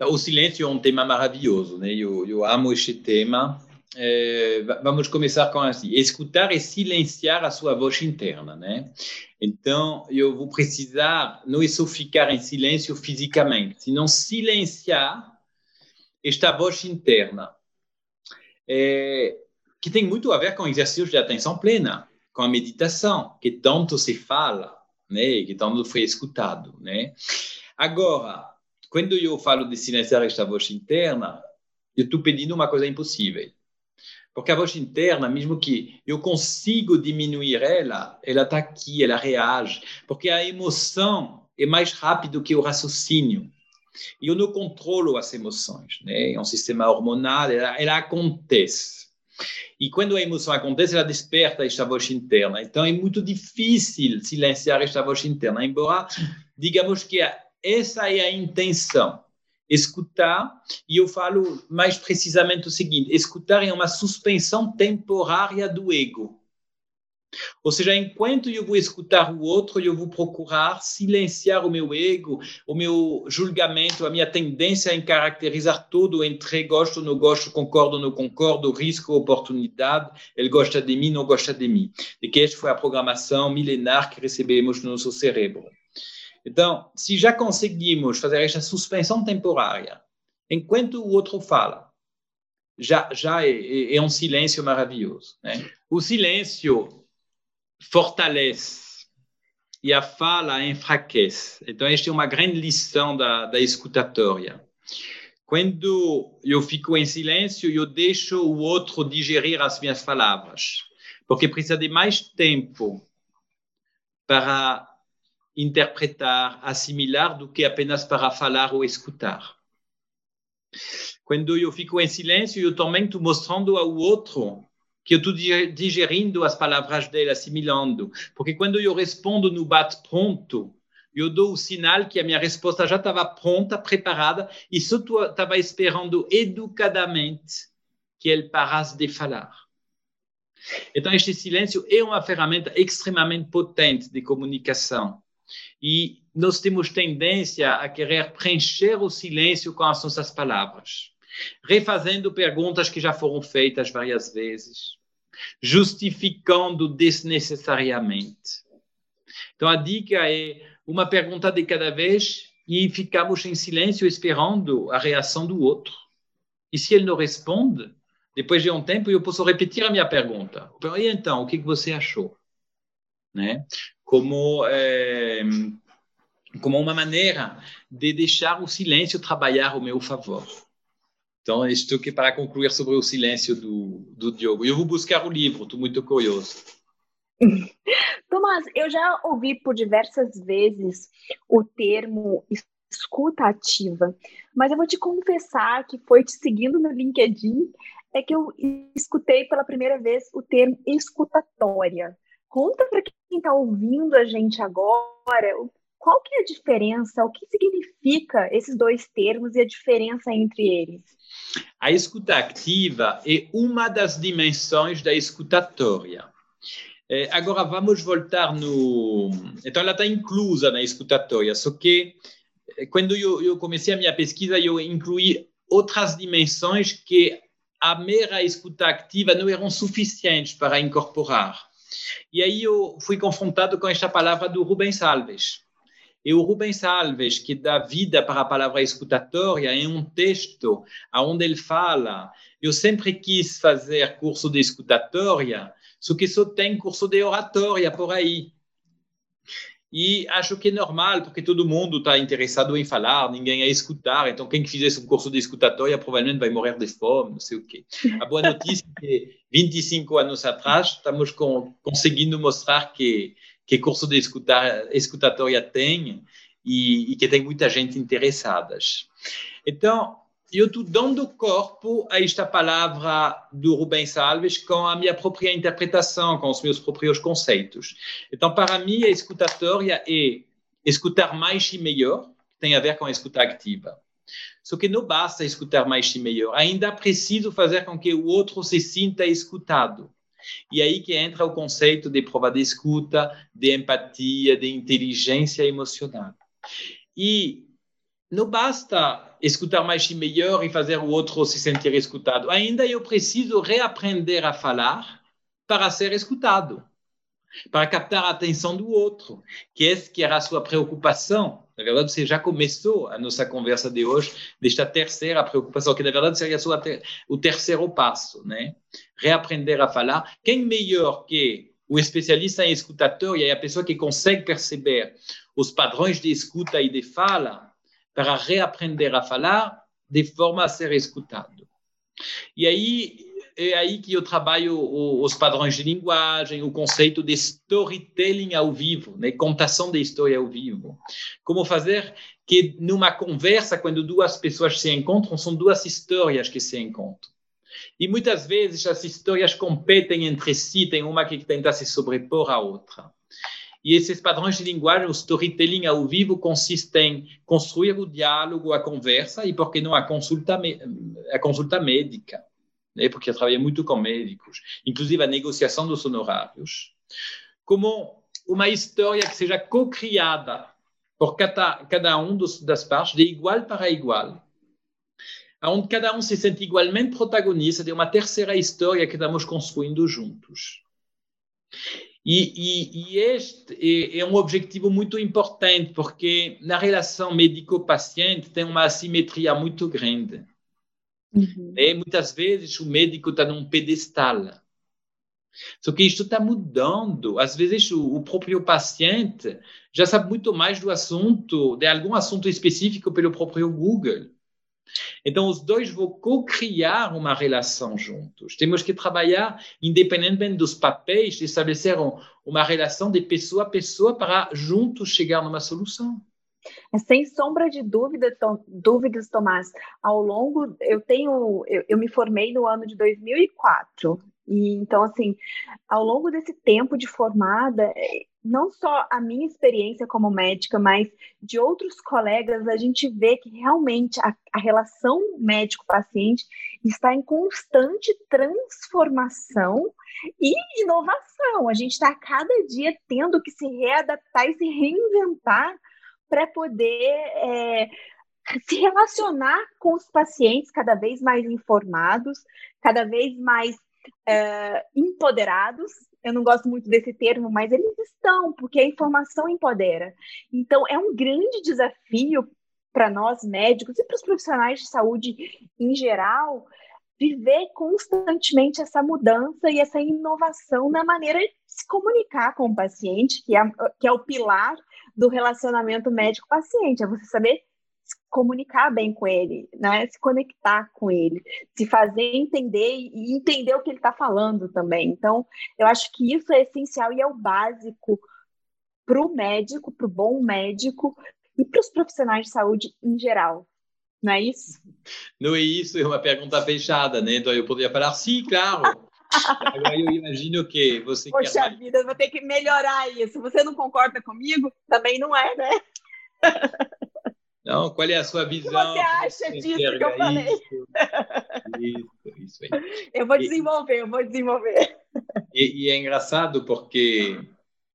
O silêncio é um tema maravilhoso, né? Eu, eu amo este tema. É, vamos começar com assim: escutar e silenciar a sua voz interna, né? Então, eu vou precisar não é só ficar em silêncio fisicamente, senão silenciar esta voz interna, é, que tem muito a ver com exercícios de atenção plena, com a meditação, que tanto se fala, né? Que tanto foi escutado, né? Agora, quando eu falo de silenciar esta voz interna, eu estou pedindo uma coisa impossível. Porque a voz interna, mesmo que eu consigo diminuir ela, ela está aqui, ela reage. Porque a emoção é mais rápido que o raciocínio. E eu não controlo as emoções. Né? É um sistema hormonal, ela, ela acontece. E quando a emoção acontece, ela desperta esta voz interna. Então é muito difícil silenciar esta voz interna, embora digamos que essa é a intenção. Escutar, e eu falo mais precisamente o seguinte: escutar é uma suspensão temporária do ego. Ou seja, enquanto eu vou escutar o outro, eu vou procurar silenciar o meu ego, o meu julgamento, a minha tendência em caracterizar tudo entre gosto, não gosto, concordo, não concordo, risco, oportunidade, ele gosta de mim, não gosta de mim. E que esta foi a programação milenar que recebemos no nosso cérebro. Então, se já conseguimos fazer esta suspensão temporária, enquanto o outro fala, já, já é, é um silêncio maravilhoso. Né? O silêncio fortalece e a fala enfraquece. Então, esta é uma grande lição da, da escutatória. Quando eu fico em silêncio, eu deixo o outro digerir as minhas palavras, porque precisa de mais tempo para interpretar, assimilar do que apenas para falar ou escutar. Quando eu fico em silêncio, eu também estou mostrando ao outro que eu estou digerindo as palavras dele, assimilando. Porque quando eu respondo no bate-pronto, eu dou o sinal que a minha resposta já estava pronta, preparada, e só estava esperando educadamente que ele parasse de falar. Então, este silêncio é uma ferramenta extremamente potente de comunicação. E nós temos tendência a querer preencher o silêncio com as nossas palavras, refazendo perguntas que já foram feitas várias vezes, justificando desnecessariamente. Então, a dica é uma pergunta de cada vez e ficamos em silêncio esperando a reação do outro. E se ele não responde, depois de um tempo eu posso repetir a minha pergunta. E então, o que você achou? Né? Como é, como uma maneira de deixar o silêncio trabalhar ao meu favor. Então, estou aqui para concluir sobre o silêncio do, do Diogo. Eu vou buscar o livro, estou muito curioso. [LAUGHS] Tomás, eu já ouvi por diversas vezes o termo escuta ativa, mas eu vou te confessar que foi te seguindo no LinkedIn é que eu escutei pela primeira vez o termo escutatória. Conta para quem está ouvindo a gente agora qual que é a diferença, o que significa esses dois termos e a diferença entre eles? A escuta ativa é uma das dimensões da escutatória. É, agora vamos voltar no. Então, ela está inclusa na escutatória, só que é, quando eu, eu comecei a minha pesquisa, eu incluí outras dimensões que a mera escuta ativa não eram suficientes para incorporar. E aí eu fui confrontado com esta palavra do Rubens Alves. E o Rubens Alves, que dá vida para a palavra escutatória, em um texto onde ele fala: Eu sempre quis fazer curso de escutatória, só que só tem curso de oratória por aí. E acho que é normal, porque todo mundo está interessado em falar, ninguém a escutar. Então, quem fizesse um curso de escutatória provavelmente vai morrer de fome, não sei o quê. A boa notícia é que 25 anos atrás estamos com, conseguindo mostrar que que curso de escutar, escutatória tem e, e, que tem muita gente interessada. Então, eu estou dando corpo a esta palavra do Rubens Alves com a minha própria interpretação, com os meus próprios conceitos. Então, para mim, a escutatória é escutar mais e melhor, tem a ver com a escuta ativa. Só que não basta escutar mais e melhor, ainda preciso fazer com que o outro se sinta escutado. E aí que entra o conceito de prova de escuta, de empatia, de inteligência emocional. E não basta escutar mais e melhor e fazer o outro se sentir escutado. Ainda eu preciso reaprender a falar para ser escutado, para captar a atenção do outro, que é que era a sua preocupação na verdade, você já começou a nossa conversa de hoje desta terceira preocupação, que na verdade seria ter, o terceiro passo, né? Reaprender a falar. Quem melhor que o especialista em escutatória é a pessoa que consegue perceber os padrões de escuta e de fala para reaprender a falar de forma a ser escutado. E aí é aí que eu trabalho os padrões de linguagem, o conceito de storytelling ao vivo, né? contação de história ao vivo. Como fazer que numa conversa, quando duas pessoas se encontram, são duas histórias que se encontram. E muitas vezes as histórias competem entre si, tem uma que tenta se sobrepor à outra. E esses padrões de linguagem, o storytelling ao vivo, consistem em construir o diálogo, a conversa e, por que não, a consulta, a consulta médica né, porque eu trabalhei muito com médicos, inclusive a negociação dos honorários, como uma história que seja co-criada por cada, cada um dos, das partes, de igual para igual, onde cada um se sente igualmente protagonista de uma terceira história que estamos construindo juntos. E, e, e este é, é, um objetivo muito importante, porque na relação médico-paciente tem uma assimetria muito grande. Uhum. E muitas vezes o médico está num pedestal. Só que isto está mudando. Às vezes o, o, próprio paciente já sabe muito mais do assunto, de algum assunto específico pelo próprio Google. Então, os dois vão co-criar uma relação juntos. Temos que trabalhar, independentemente dos papéis, estabelecer um, uma relação de pessoa a pessoa para juntos chegar numa solução. É, sem sombra de dúvida, Tom, dúvidas, Tomás, ao longo, eu tenho, eu, eu, me formei no ano de 2004, E então, assim, ao longo desse tempo de formada, não só a minha experiência como médica, mas de outros colegas, a gente vê que realmente a, a relação médico-paciente está em constante transformação e inovação. A gente está cada dia tendo que se readaptar e se reinventar para poder é, se relacionar com os pacientes cada vez mais informados, cada vez mais é, empoderados eu não gosto muito desse termo, mas eles estão, porque a informação empodera. Então, é um grande desafio para nós médicos e para os profissionais de saúde em geral viver constantemente essa mudança e essa inovação na maneira se comunicar com o paciente, que é, que é o pilar do relacionamento médico-paciente, é você saber se comunicar bem com ele, né? se conectar com ele, se fazer entender e entender o que ele está falando também. Então, eu acho que isso é essencial e é o básico para o médico, para o bom médico e para os profissionais de saúde em geral. Não é isso? Não é isso, é uma pergunta fechada, né? Então eu poderia falar, sim, claro. Agora eu imagino que você Poxa quer... vida, vou ter que melhorar isso. Você não concorda comigo? Também não é, né? Não, qual é a sua visão? O que você acha disso que eu falei? Isso, isso, aí. Eu vou desenvolver, eu vou desenvolver. E, e é engraçado porque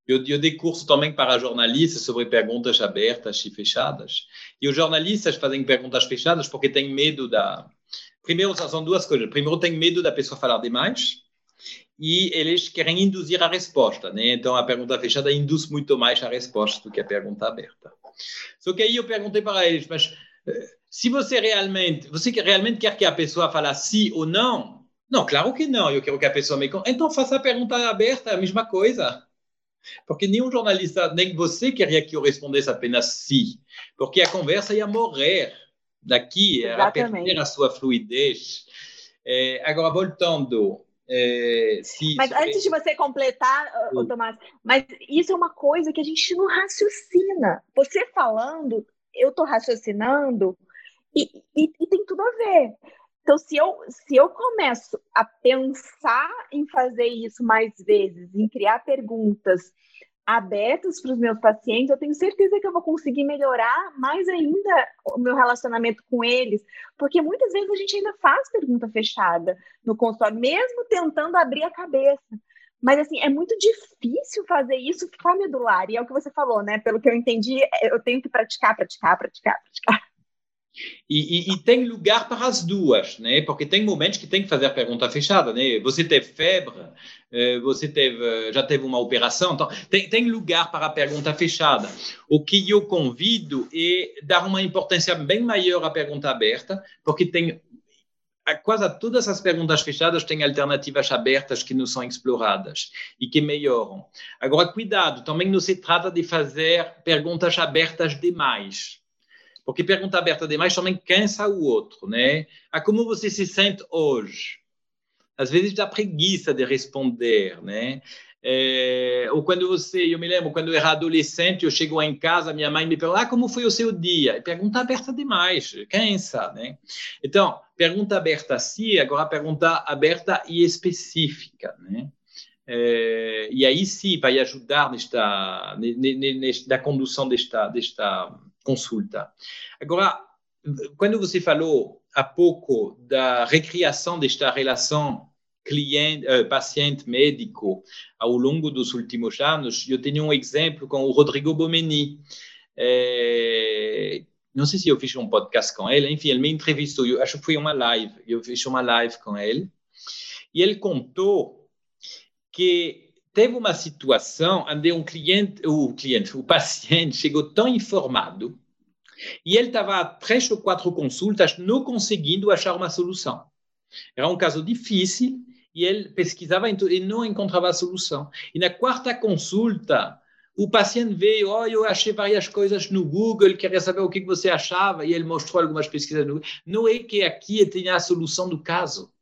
eu, eu dei curso também para jornalistas sobre perguntas abertas e fechadas. E os jornalistas fazem perguntas fechadas porque têm medo da. Primeiro, são duas coisas. Primeiro, tem medo da pessoa falar demais e eles querem induzir a resposta, né? Então, a pergunta fechada induz muito mais a resposta do que a pergunta aberta. Só que aí eu perguntei para eles, mas eh, se você realmente, você realmente quer que a pessoa fale sim ou não? Não, claro que não. Eu quero que a pessoa me Então faça a pergunta aberta, a mesma coisa. Porque nenhum jornalista, nem você queria que eu respondesse apenas sim, porque a conversa ia morrer daqui, ia perder a sua fluidez. É, agora, voltando, é, mas antes de você completar, uh, Tomás, mas isso é uma coisa que a gente não raciocina. Você falando, eu estou raciocinando e, e, e, tem tudo a ver. Então, se eu, se eu começo a pensar em fazer isso mais vezes, em criar perguntas abertos para os meus pacientes, eu tenho certeza que eu vou conseguir melhorar mais ainda o meu relacionamento com eles, porque muitas vezes a gente ainda faz pergunta fechada no consultório, mesmo tentando abrir a cabeça. Mas, assim, é muito difícil fazer isso ficar medular. E é o que você falou, né? Pelo que eu entendi, eu tenho que praticar, praticar, praticar, praticar. E, e, e, tem lugar para as duas, né? Porque tem momentos que tem que fazer pergunta fechada, né? Você teve febre, eh, você teve, já teve uma operação, então tem, tem lugar para a pergunta fechada. O que eu convido é dar uma importância bem maior à pergunta aberta, porque tem quase todas as perguntas fechadas têm alternativas abertas que não são exploradas e que melhoram. Agora, cuidado, também não se trata de fazer perguntas abertas demais porque pergunta aberta demais também cansa o outro, né? Ah, como você se sente hoje? Às vezes dá preguiça de responder, né? É, ou quando você, eu me lembro, quando eu era adolescente, eu chego em casa, minha mãe me pergunta, ah, como foi o seu dia? Pergunta aberta demais, cansa, né? Então, pergunta aberta sim, agora pergunta aberta e específica, né? É, e aí sim vai ajudar nesta, nesta, na condução desta, desta consulta. Agora, quando você falou há pouco da recriação desta relação uh, paciente médico ao longo dos últimos anos, eu tenho um exemplo com o Rodrigo Bomeni. É, não sei se eu fiz um podcast com ele, enfim, ele me entrevistou, eu acho que foi uma live, eu fiz uma live com ele, e ele contou que teve uma situação onde um cliente, o cliente, o paciente chegou tão informado e ele estava três ou quatro consultas não conseguindo achar uma solução. Era um caso difícil e ele pesquisava e não encontrava a solução. E na quarta consulta, o paciente veio, oh, eu achei várias coisas no Google, queria saber o que você achava, e ele mostrou algumas pesquisas no Google. Não é que aqui tinha a solução do caso.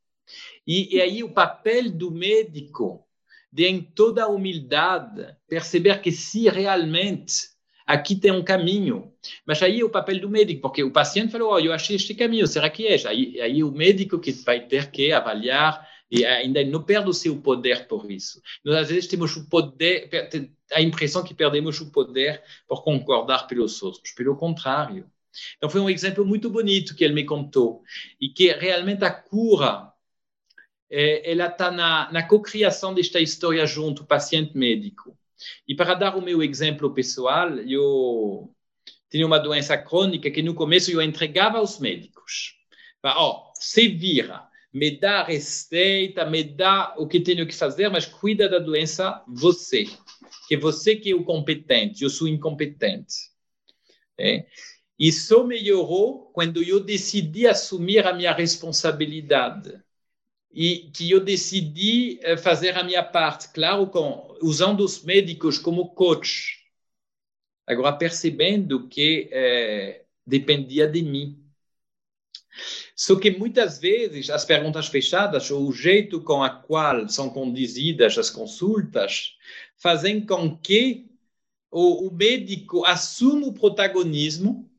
E, e aí o papel do médico de, em toda a humildade, perceber que se realmente aqui tem um caminho. Mas aí é o papel do médico, porque o paciente falou, oh, eu achei este caminho, será que é? Aí, aí o médico que vai ter que avaliar E ainda não perde o seu poder por isso. Nós, às vezes, temos o poder, a impressão que perdemos o poder por concordar pelos outros. Pelo contrário. Então, foi um exemplo muito bonito que ele me contou. E que realmente a cura, é, ela está na, na cocriação desta história junto, paciente-médico. E para dar o meu exemplo pessoal, eu tinha uma doença crônica que no começo eu entregava aos médicos. Ó, oh, se vira, me dá a receita, me dá o que tenho que fazer, mas cuida da doença você, que você que é o competente, eu sou incompetente. É? E só melhorou quando eu decidi assumir a minha responsabilidade e que eu decidi eh, fazer a minha parte, claro, com, usando os médicos como coach, agora percebendo que é, dependia de mim. Só que muitas vezes as perguntas fechadas ou o jeito com a qual são conduzidas as consultas fazem com que o, o médico assuma o protagonismo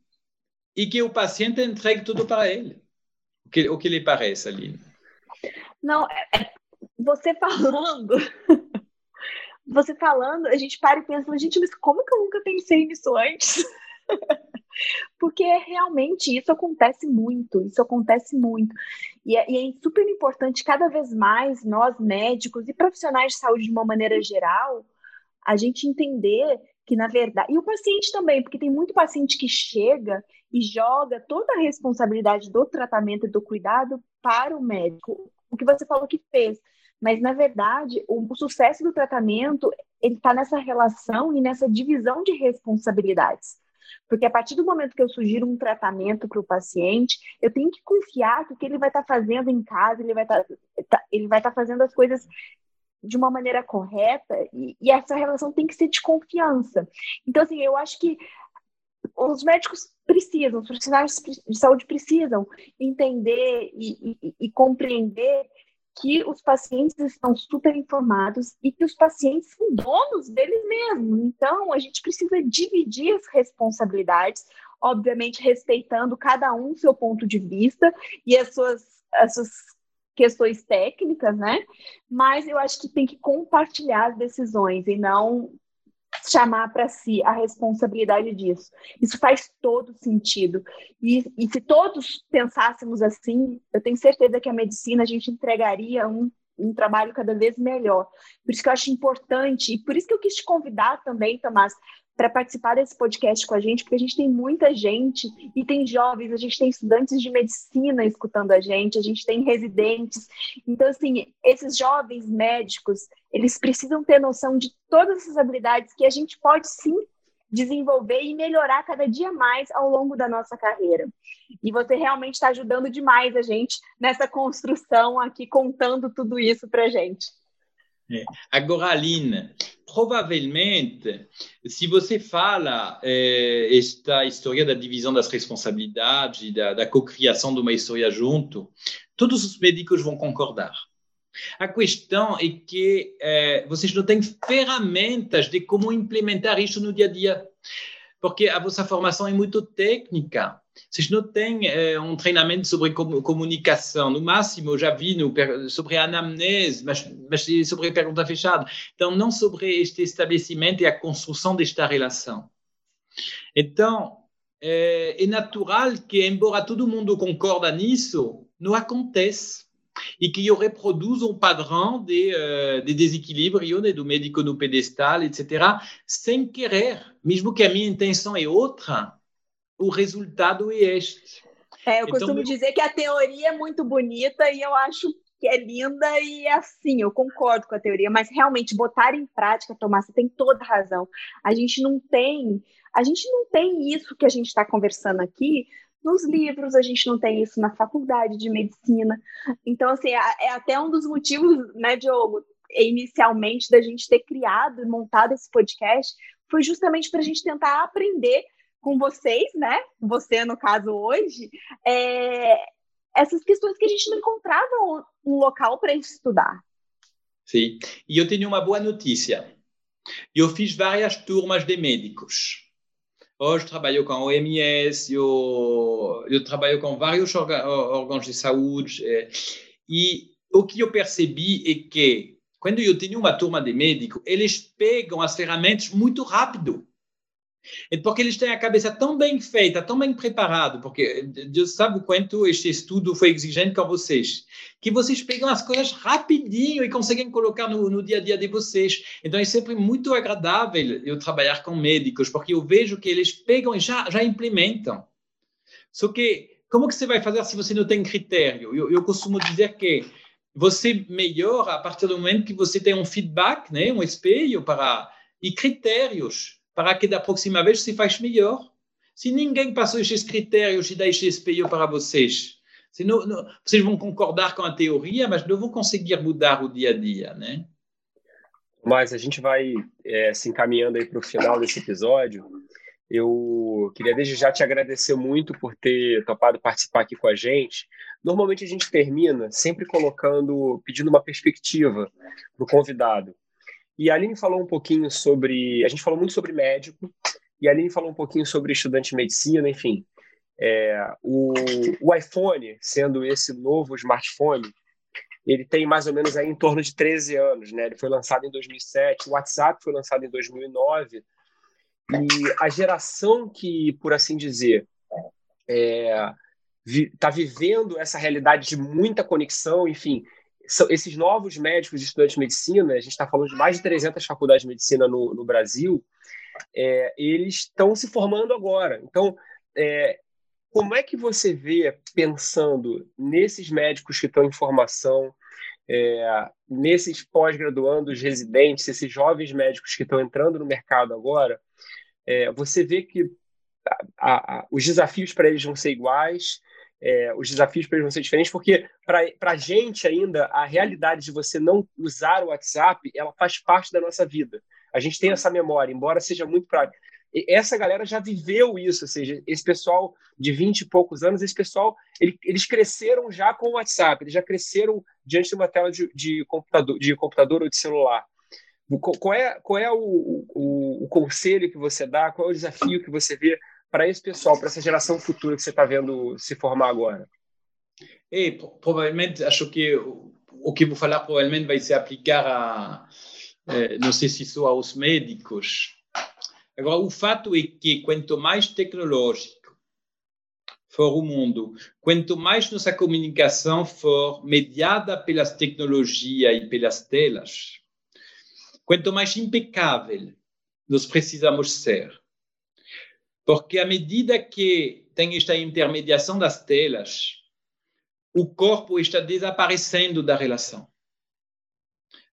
e que o paciente entregue tudo para ele. O que, o que lhe parece, Aline? Não, é, é, você falando, [LAUGHS] você falando, a gente para e pensa, gente, mas como que eu nunca pensei nisso antes? [LAUGHS] Porque realmente isso acontece muito, isso acontece muito. E é, e é, super importante, cada vez mais, nós médicos e profissionais de saúde de uma maneira geral, a gente entender que, na verdade, e o paciente também, porque tem muito paciente que chega e joga toda a responsabilidade do tratamento e do cuidado para o médico, o que você falou que fez. Mas, na verdade, o, o sucesso do tratamento está nessa relação e nessa divisão de responsabilidades. Porque a partir do momento que eu sugiro um tratamento para o paciente, eu tenho que confiar que o que ele vai estar tá fazendo em casa, ele vai estar tá, tá, estar tá fazendo as coisas de uma maneira correta e, e, essa relação tem que ser de confiança. Então, assim, eu acho que os médicos precisam, os profissionais de saúde precisam entender e, e, e compreender que os pacientes estão super informados e que os pacientes são donos deles mesmos. Então, a gente precisa dividir as responsabilidades, obviamente respeitando cada um seu ponto de vista e as suas, as suas questões técnicas, né? Mas eu acho que tem que compartilhar as decisões e não chamar para si a responsabilidade disso. Isso faz todo sentido. E, e, se todos pensássemos assim, eu tenho certeza que a medicina a gente entregaria um, um trabalho cada vez melhor. Por isso que eu acho importante, e por isso que eu quis te convidar também, Tomás, para participar desse podcast com a gente, porque a gente tem muita gente e tem jovens, a gente tem estudantes de medicina escutando a gente, a gente tem residentes. Então, assim, esses jovens médicos, eles precisam ter noção de todas essas habilidades que a gente pode sim desenvolver e melhorar cada dia mais ao longo da nossa carreira. E você realmente está ajudando demais a gente nessa construção aqui, contando tudo isso para a gente. É. Agora, Aline, provavelmente, se você fala eh, esta história da divisão das responsabilidades, da, da cocriação de uma história junto, todos os médicos vão concordar. A questão é que eh, vocês não têm ferramentas de como implementar isso no dia a dia, porque a vossa formação é muito técnica. Vocês não têm é, um treinamento sobre comunicação. No máximo, já vi no, sobre anamnese, mas, mas sobre pergunta fechada. Então, não sobre este estabelecimento e a construção desta relação. Então, é, é natural que, embora todo mundo concorda nisso, não acontece e que eu reproduza um padrão de, uh, de desequilíbrio né, do médico no pedestal, etc., sem querer, mesmo que a minha intenção é outra, o resultado é este. É, eu então, costumo dizer que a teoria é muito bonita e eu acho que é linda e é assim, eu concordo com a teoria, mas realmente botar em prática, Tomás, você tem toda razão. A gente não tem, a gente não tem isso que a gente está conversando aqui nos livros, a gente não tem isso na faculdade de medicina. Então, assim, é, é até um dos motivos, né, Diogo, inicialmente da gente ter criado e montado esse podcast, foi justamente para a gente tentar aprender com vocês, né? Você, no caso, hoje, é, essas questões que a gente não encontrava um local para estudar. Sim, e eu tenho uma boa notícia. Eu fiz várias turmas de médicos. Hoje trabalho com a OMS, eu, eu trabalho com vários órgãos de saúde. É, e o que eu percebi é que, quando eu tenho uma turma de médicos, eles pegam as ferramentas muito rápido. É porque eles têm a cabeça tão bem feita, tão bem preparado, porque Deus sabe o quanto este estudo foi exigente com vocês, que vocês pegam as coisas rapidinho e conseguem colocar no, no dia a dia de vocês. Então é sempre muito agradável eu trabalhar com médicos, porque eu vejo que eles pegam e já, já implementam. Só que, como que você vai fazer se você não tem critério? Eu, eu costumo dizer que você melhora a partir do momento que você tem um feedback, né, um espelho para e critérios para que da próxima vez se faz melhor. Se ninguém passou esses critérios e dá esse espelho para vocês, senão, não, vocês vão concordar com a teoria, mas não vão conseguir mudar o dia a dia, né? Mas a gente vai é, se encaminhando aí para o final desse episódio. Eu queria desde já te agradecer muito por ter topado participar aqui com a gente. Normalmente a gente termina sempre colocando, pedindo uma perspectiva para o convidado. E a Aline falou um pouquinho sobre. A gente falou muito sobre médico, e a Aline falou um pouquinho sobre estudante de medicina, enfim. É, o, o iPhone, sendo esse novo smartphone, ele tem mais ou menos aí em torno de 13 anos, né? Ele foi lançado em 2007, o WhatsApp foi lançado em 2009, e a geração que, por assim dizer, está é, vi, tá vivendo essa realidade de muita conexão, enfim, são esses novos médicos estudantes de medicina, a gente está falando de mais de 300 faculdades de medicina no, no Brasil, é, eles estão se formando agora. Então, é, como é que você vê, pensando nesses médicos que estão em formação, é, nesses pós-graduandos residentes, esses jovens médicos que estão entrando no mercado agora, é, você vê que a, a, os desafios para eles vão ser iguais, é, os desafios para eles vão ser diferentes, porque para a gente ainda, a realidade de você não usar o WhatsApp, ela faz parte da nossa vida. A gente tem essa memória, embora seja muito prático. Essa galera já viveu isso, ou seja, esse pessoal de 20 e poucos anos, esse pessoal, ele, eles cresceram já com o WhatsApp, eles já cresceram diante de uma tela de, de computador, de computador ou de celular. Qual é, qual é o, o, o conselho que você dá, qual é o desafio que você vê para esse pessoal, para essa geração futura que você está vendo se formar agora? E, provavelmente, acho que o que vou falar provavelmente vai se aplicar a, eh, não sei se só aos médicos. Agora, o fato é que quanto mais tecnológico for o mundo, quanto mais nossa comunicação for mediada pelas tecnologias e pelas telas, quanto mais impecável nós precisamos ser. Porque à medida que tem esta intermediação das telas, o corpo está desaparecendo da relação.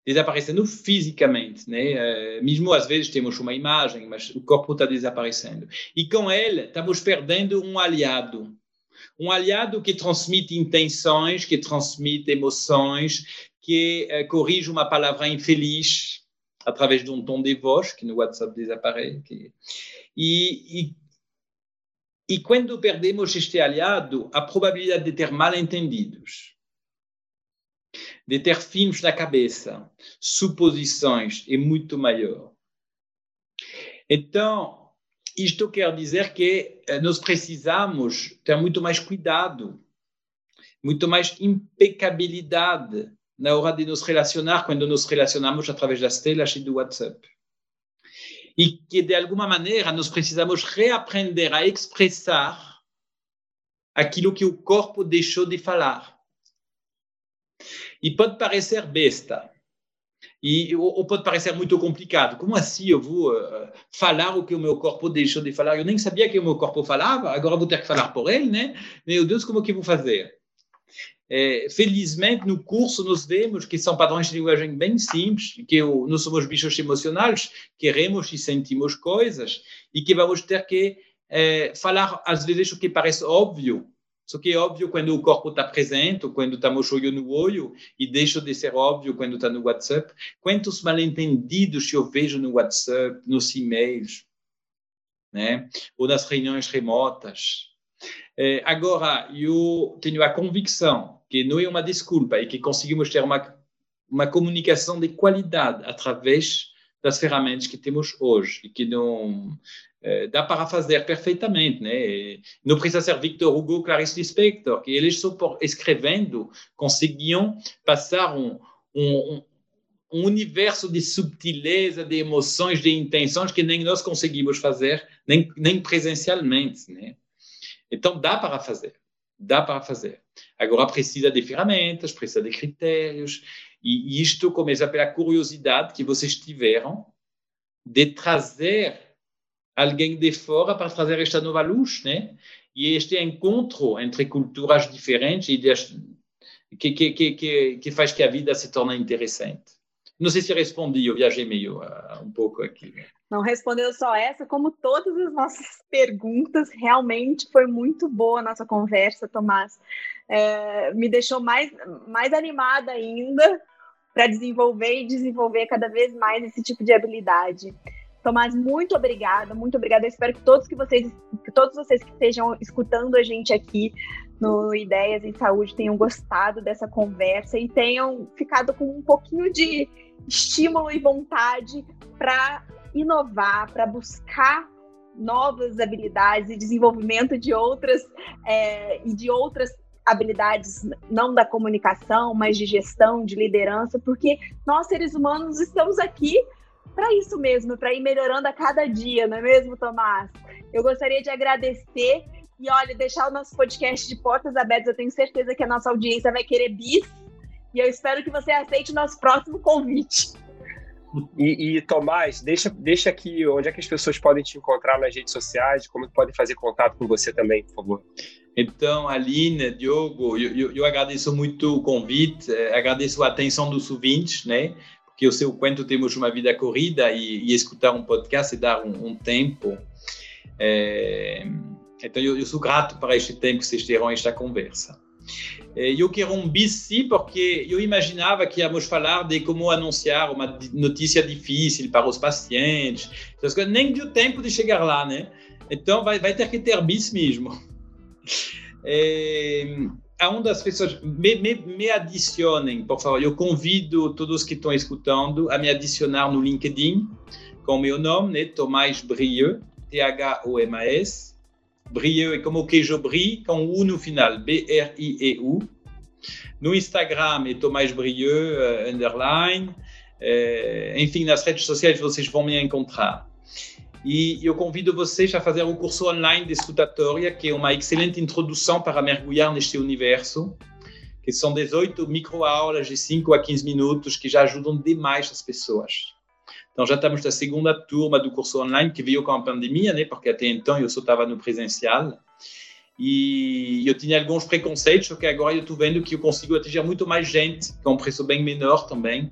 Desaparecendo fisicamente, né? Eh, mesmo às vezes temos uma imagem, mas o corpo está desaparecendo. E com ele, estamos perdendo um aliado. Um aliado que transmite intenções, que transmite emoções, que uh, corrige uma palavra infeliz através de um tom de voz, que no WhatsApp desaparece. Que... E, e e quando perdemos este aliado, a probabilidade de ter mal-entendidos, de ter filmes na cabeça, suposições, é muito maior. Então, isto quer dizer que eh, nós precisamos ter muito mais cuidado, muito mais impecabilidade na hora de nos relacionar quando nos relacionamos através das telas e do WhatsApp e que, de alguma maneira, nós precisamos reaprender a expressar aquilo que o corpo deixou de falar. E pode parecer besta, e, ou, pode parecer muito complicado. Como assim eu vou uh, falar o que o meu corpo deixou de falar? Eu nem sabia que o meu corpo falava, agora vou ter que falar por ele, né? Meu Deus, como que vou fazer? É, felizmente, no curso, nós vemos que são padrões de linguagem bem simples, que nós somos bichos emocionais, queremos e sentimos coisas, e que vamos ter que é, falar, às vezes, o que parece óbvio, só que é óbvio quando o corpo está presente, quando estamos olho no olho, e deixa de ser óbvio quando está no WhatsApp. Quantos mal-entendidos eu vejo no WhatsApp, nos e-mails, né? ou nas reuniões remotas. É, agora, eu tenho a convicção que não é uma desculpa e que conseguimos ter uma, uma comunicação de qualidade através das ferramentas que temos hoje e que não é, dá para fazer perfeitamente, né? Não precisa ser Victor Hugo, Clarice Lispector, que eles só por escrevendo conseguiam passar um, um, um universo de subtileza, de emoções, de intenções que nem nós conseguimos fazer, nem, nem presencialmente, né? Então dá para fazer, dá para fazer. Agora precisa de ferramentas, precisa de critérios, e isto começa pela curiosidade que vocês tiveram de trazer alguém de fora para trazer esta nova luz, né? E este encontro entre culturas diferentes e que, que, que, que, faz que a vida se torne interessante. Não sei se respondi, eu viajei meio uh, um pouco aqui. Né? Não respondeu só essa, como todas as nossas [LAUGHS] perguntas, realmente foi muito boa a nossa conversa, Tomás. É, me deixou mais, mais animada ainda para desenvolver e desenvolver cada vez mais esse tipo de habilidade. Tomás, muito obrigada, muito obrigada. Espero que todos que vocês, que todos vocês que estejam escutando a gente aqui no Ideias em Saúde tenham gostado dessa conversa e tenham ficado com um pouquinho de estímulo e vontade para inovar, para buscar novas habilidades e desenvolvimento de outras é, e de outras habilidades não da comunicação, mas de gestão, de liderança, porque nós seres humanos estamos aqui para isso mesmo, para ir melhorando a cada dia, não é mesmo, Tomás? Eu gostaria de agradecer e, olha, deixar o nosso podcast de portas abertas. Eu tenho certeza que a nossa audiência vai querer bis e eu espero que você aceite o nosso próximo convite. E, e, Tomás, deixa, deixa aqui onde é que as pessoas podem te encontrar nas redes sociais, como podem fazer contato com você também, por favor. Então, Aline, Diogo, eu, eu, eu agradeço muito o convite, eh, agradeço a atenção dos ouvintes, né? que eu sei o quanto temos uma vida corrida e, e escutar um podcast e dar um, um tempo. É, então, eu, eu, sou grato para este tempo que vocês terão esta conversa. Eu quero um bis, sim, porque eu imaginava que íamos falar de como anunciar uma notícia difícil para os pacientes. Nem deu tempo de chegar lá, né? Então, vai, vai ter que ter bis mesmo. É, [LAUGHS] aonde as pessoas me, me, me, adicionem, por favor. Eu convido todos que estão escutando a me adicionar no LinkedIn com o meu nome, né? Tomás Brieux, T-H-O-M-A-S. Brieux é como queijo brie, com U no final, B-R-I-E-U. No Instagram é Tomás Brieux, underline. Enfim, nas redes sociais vocês vão me encontrar. E eu convido vocês a fazer o curso online de escutatória, que é uma excelente introdução para mergulhar neste universo, que são 18 microaulas de 5 a 15 minutos que já ajudam demais as pessoas. Então já estamos na segunda turma do curso online que veio com a pandemia, né? Porque até então eu só estava no presencial e eu tinha alguns preconceitos, só que agora eu estou vendo que eu consigo atingir muito mais gente com um preço bem menor também.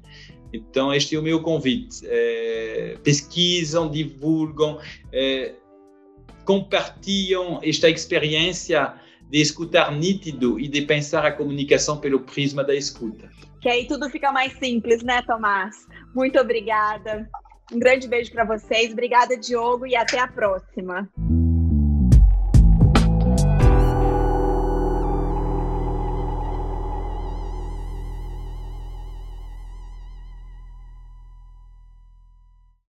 Então, este é o meu convite. É, pesquisam, divulgam, é, compartilham esta experiência de escutar nítido e de pensar a comunicação pelo prisma da escuta. Que aí tudo fica mais simples, né, Tomás? Muito obrigada. Um grande beijo para vocês. Obrigada, Diogo, e até a próxima.